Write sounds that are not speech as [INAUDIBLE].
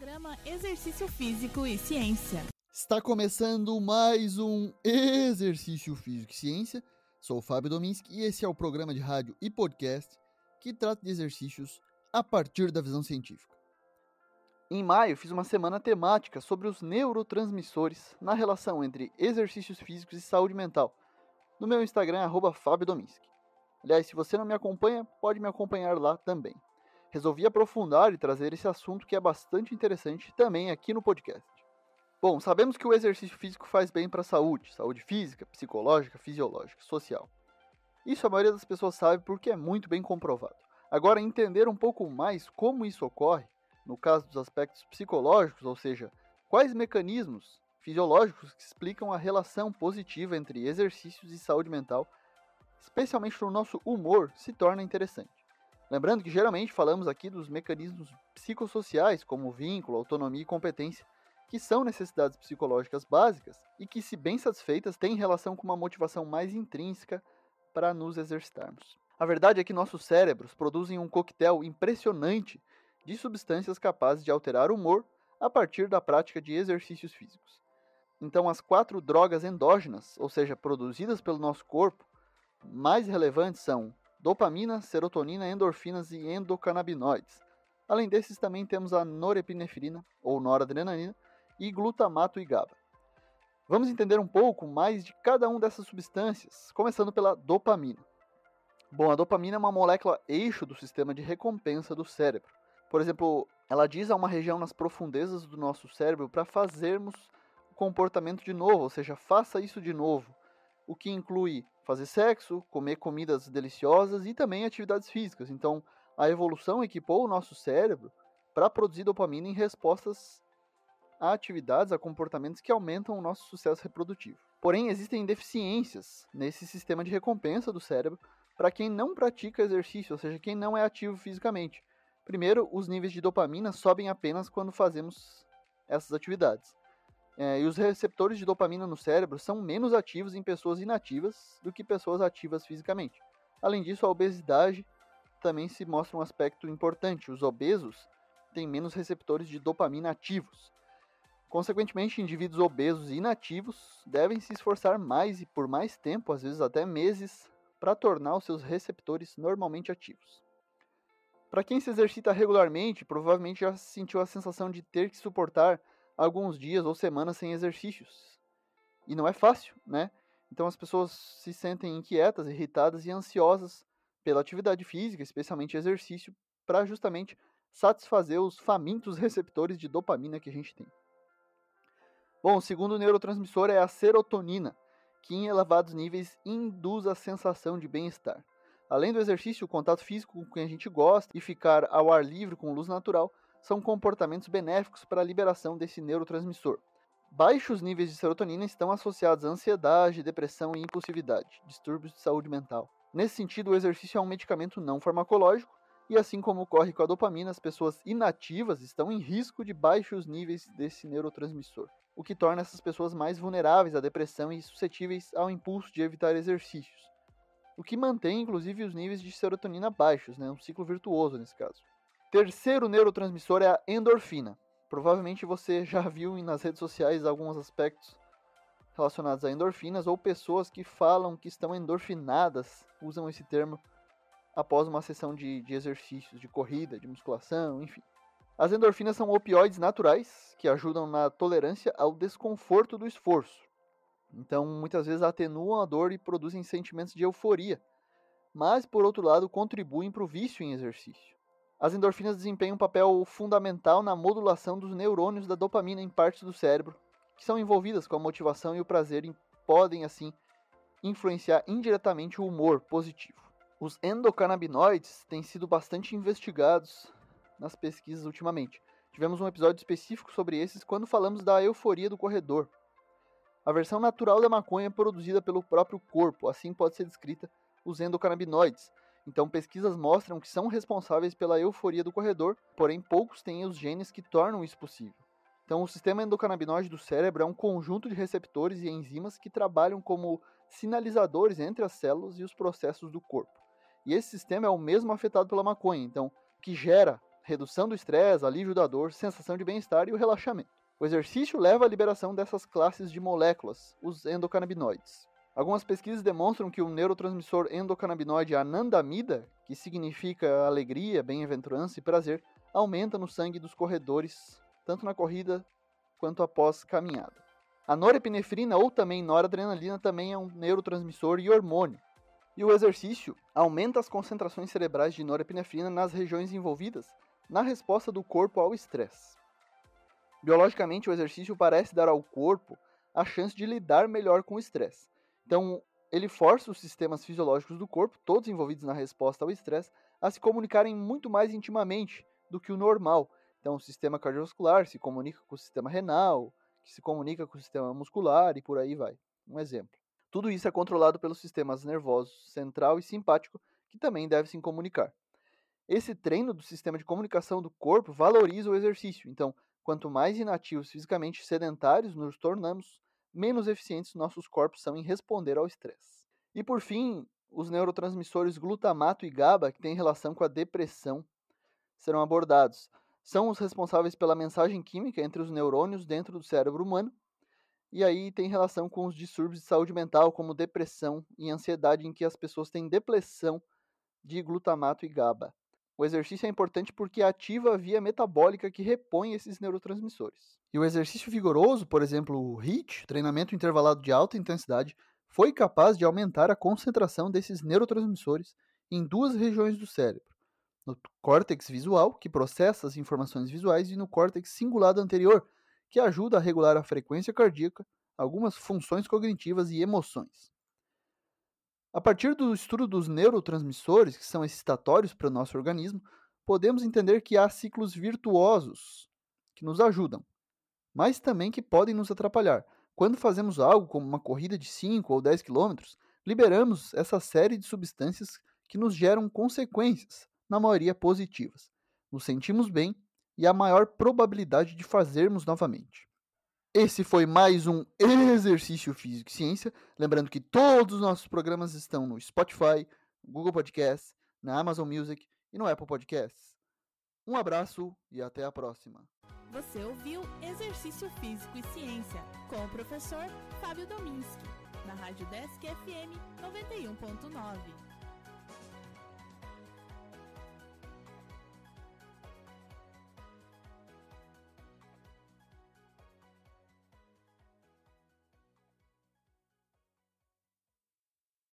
Programa Exercício Físico e Ciência. Está começando mais um Exercício Físico e Ciência. Sou o Fábio Dominski e esse é o programa de rádio e podcast que trata de exercícios a partir da visão científica. Em maio, fiz uma semana temática sobre os neurotransmissores na relação entre exercícios físicos e saúde mental, no meu Instagram, Fábio Dominski. Aliás, se você não me acompanha, pode me acompanhar lá também resolvi aprofundar e trazer esse assunto que é bastante interessante também aqui no podcast. Bom, sabemos que o exercício físico faz bem para a saúde, saúde física, psicológica, fisiológica, social. Isso a maioria das pessoas sabe porque é muito bem comprovado. Agora, entender um pouco mais como isso ocorre, no caso dos aspectos psicológicos, ou seja, quais mecanismos fisiológicos que explicam a relação positiva entre exercícios e saúde mental, especialmente no nosso humor, se torna interessante. Lembrando que geralmente falamos aqui dos mecanismos psicossociais, como vínculo, autonomia e competência, que são necessidades psicológicas básicas e que, se bem satisfeitas, têm relação com uma motivação mais intrínseca para nos exercitarmos. A verdade é que nossos cérebros produzem um coquetel impressionante de substâncias capazes de alterar o humor a partir da prática de exercícios físicos. Então, as quatro drogas endógenas, ou seja, produzidas pelo nosso corpo, mais relevantes são dopamina, serotonina, endorfinas e endocannabinoides. Além desses, também temos a norepinefrina, ou noradrenalina, e glutamato e GABA. Vamos entender um pouco mais de cada uma dessas substâncias, começando pela dopamina. Bom, a dopamina é uma molécula eixo do sistema de recompensa do cérebro. Por exemplo, ela diz a uma região nas profundezas do nosso cérebro para fazermos o comportamento de novo, ou seja, faça isso de novo, o que inclui fazer sexo, comer comidas deliciosas e também atividades físicas. Então, a evolução equipou o nosso cérebro para produzir dopamina em respostas a atividades, a comportamentos que aumentam o nosso sucesso reprodutivo. Porém, existem deficiências nesse sistema de recompensa do cérebro para quem não pratica exercício, ou seja, quem não é ativo fisicamente. Primeiro, os níveis de dopamina sobem apenas quando fazemos essas atividades. É, e os receptores de dopamina no cérebro são menos ativos em pessoas inativas do que pessoas ativas fisicamente. Além disso, a obesidade também se mostra um aspecto importante. Os obesos têm menos receptores de dopamina ativos. Consequentemente, indivíduos obesos e inativos devem se esforçar mais e por mais tempo, às vezes até meses, para tornar os seus receptores normalmente ativos. Para quem se exercita regularmente, provavelmente já sentiu a sensação de ter que suportar alguns dias ou semanas sem exercícios. E não é fácil, né? Então as pessoas se sentem inquietas, irritadas e ansiosas pela atividade física, especialmente exercício, para justamente satisfazer os famintos [LAUGHS] receptores de dopamina que a gente tem. Bom, o segundo neurotransmissor é a serotonina, que em elevados níveis induz a sensação de bem-estar. Além do exercício, o contato físico com quem a gente gosta e ficar ao ar livre com luz natural são comportamentos benéficos para a liberação desse neurotransmissor. Baixos níveis de serotonina estão associados à ansiedade, depressão e impulsividade, distúrbios de saúde mental. Nesse sentido, o exercício é um medicamento não farmacológico e, assim como ocorre com a dopamina, as pessoas inativas estão em risco de baixos níveis desse neurotransmissor, o que torna essas pessoas mais vulneráveis à depressão e suscetíveis ao impulso de evitar exercícios, o que mantém inclusive os níveis de serotonina baixos, né? um ciclo virtuoso nesse caso. Terceiro neurotransmissor é a endorfina. Provavelmente você [LAUGHS] já viu nas redes sociais alguns aspectos relacionados a endorfinas ou pessoas que falam que estão endorfinadas, usam esse termo após uma sessão de, de exercícios, de corrida, de musculação, enfim. As endorfinas são opioides naturais que ajudam na tolerância ao desconforto do esforço. Então, muitas vezes atenuam a dor e produzem sentimentos de euforia, mas, por outro lado, contribuem para o vício em exercício. As endorfinas desempenham um papel fundamental na modulação dos neurônios da dopamina em partes do cérebro, que são envolvidas com a motivação e o prazer e podem, assim, influenciar indiretamente o humor positivo. Os endocannabinoides têm sido bastante investigados nas pesquisas ultimamente. Tivemos um episódio específico sobre esses quando falamos da euforia do corredor. A versão natural da maconha é produzida pelo próprio corpo, assim pode ser descrita os endocannabinoides, então, pesquisas mostram que são responsáveis pela euforia do corredor, porém poucos têm os genes que tornam isso possível. Então, o sistema endocannabinoide do cérebro é um conjunto de receptores e enzimas que trabalham como sinalizadores entre as células e os processos do corpo. E esse sistema é o mesmo afetado pela maconha, então, que gera redução do estresse, alívio da dor, sensação de bem-estar e o relaxamento. O exercício leva à liberação dessas classes de moléculas, os endocannabinoides. Algumas pesquisas demonstram que o neurotransmissor endocannabinoide anandamida, que significa alegria, bem-aventurança e prazer, aumenta no sangue dos corredores, tanto na corrida quanto após caminhada. A norepinefrina ou também noradrenalina também é um neurotransmissor e hormônio. E o exercício aumenta as concentrações cerebrais de norepinefrina nas regiões envolvidas na resposta do corpo ao estresse. Biologicamente, o exercício parece dar ao corpo a chance de lidar melhor com o estresse. Então, ele força os sistemas fisiológicos do corpo, todos envolvidos na resposta ao estresse, a se comunicarem muito mais intimamente do que o normal. Então, o sistema cardiovascular se comunica com o sistema renal, que se comunica com o sistema muscular e por aí vai. Um exemplo. Tudo isso é controlado pelos sistemas nervosos central e simpático, que também devem se comunicar. Esse treino do sistema de comunicação do corpo valoriza o exercício. Então, quanto mais inativos fisicamente sedentários nos tornamos, menos eficientes nossos corpos são em responder ao estresse. E por fim, os neurotransmissores glutamato e GABA, que têm relação com a depressão, serão abordados são os responsáveis pela mensagem química entre os neurônios dentro do cérebro humano, e aí tem relação com os distúrbios de saúde mental, como depressão e ansiedade, em que as pessoas têm depressão de glutamato e GABA. O exercício é importante porque ativa a via metabólica que repõe esses neurotransmissores. E o exercício vigoroso, por exemplo, o HIIT, treinamento intervalado de alta intensidade, foi capaz de aumentar a concentração desses neurotransmissores em duas regiões do cérebro no córtex visual, que processa as informações visuais, e no córtex cingulado anterior, que ajuda a regular a frequência cardíaca, algumas funções cognitivas e emoções. A partir do estudo dos neurotransmissores, que são excitatórios para o nosso organismo, podemos entender que há ciclos virtuosos que nos ajudam, mas também que podem nos atrapalhar. Quando fazemos algo como uma corrida de 5 ou 10 quilômetros, liberamos essa série de substâncias que nos geram consequências, na maioria positivas. Nos sentimos bem e há maior probabilidade de fazermos novamente. Esse foi mais um Exercício Físico e Ciência. Lembrando que todos os nossos programas estão no Spotify, Google Podcasts, na Amazon Music e no Apple Podcasts. Um abraço e até a próxima. Você ouviu Exercício Físico e Ciência com o professor Fábio Dominski, na Rádio Desk FM 91.9.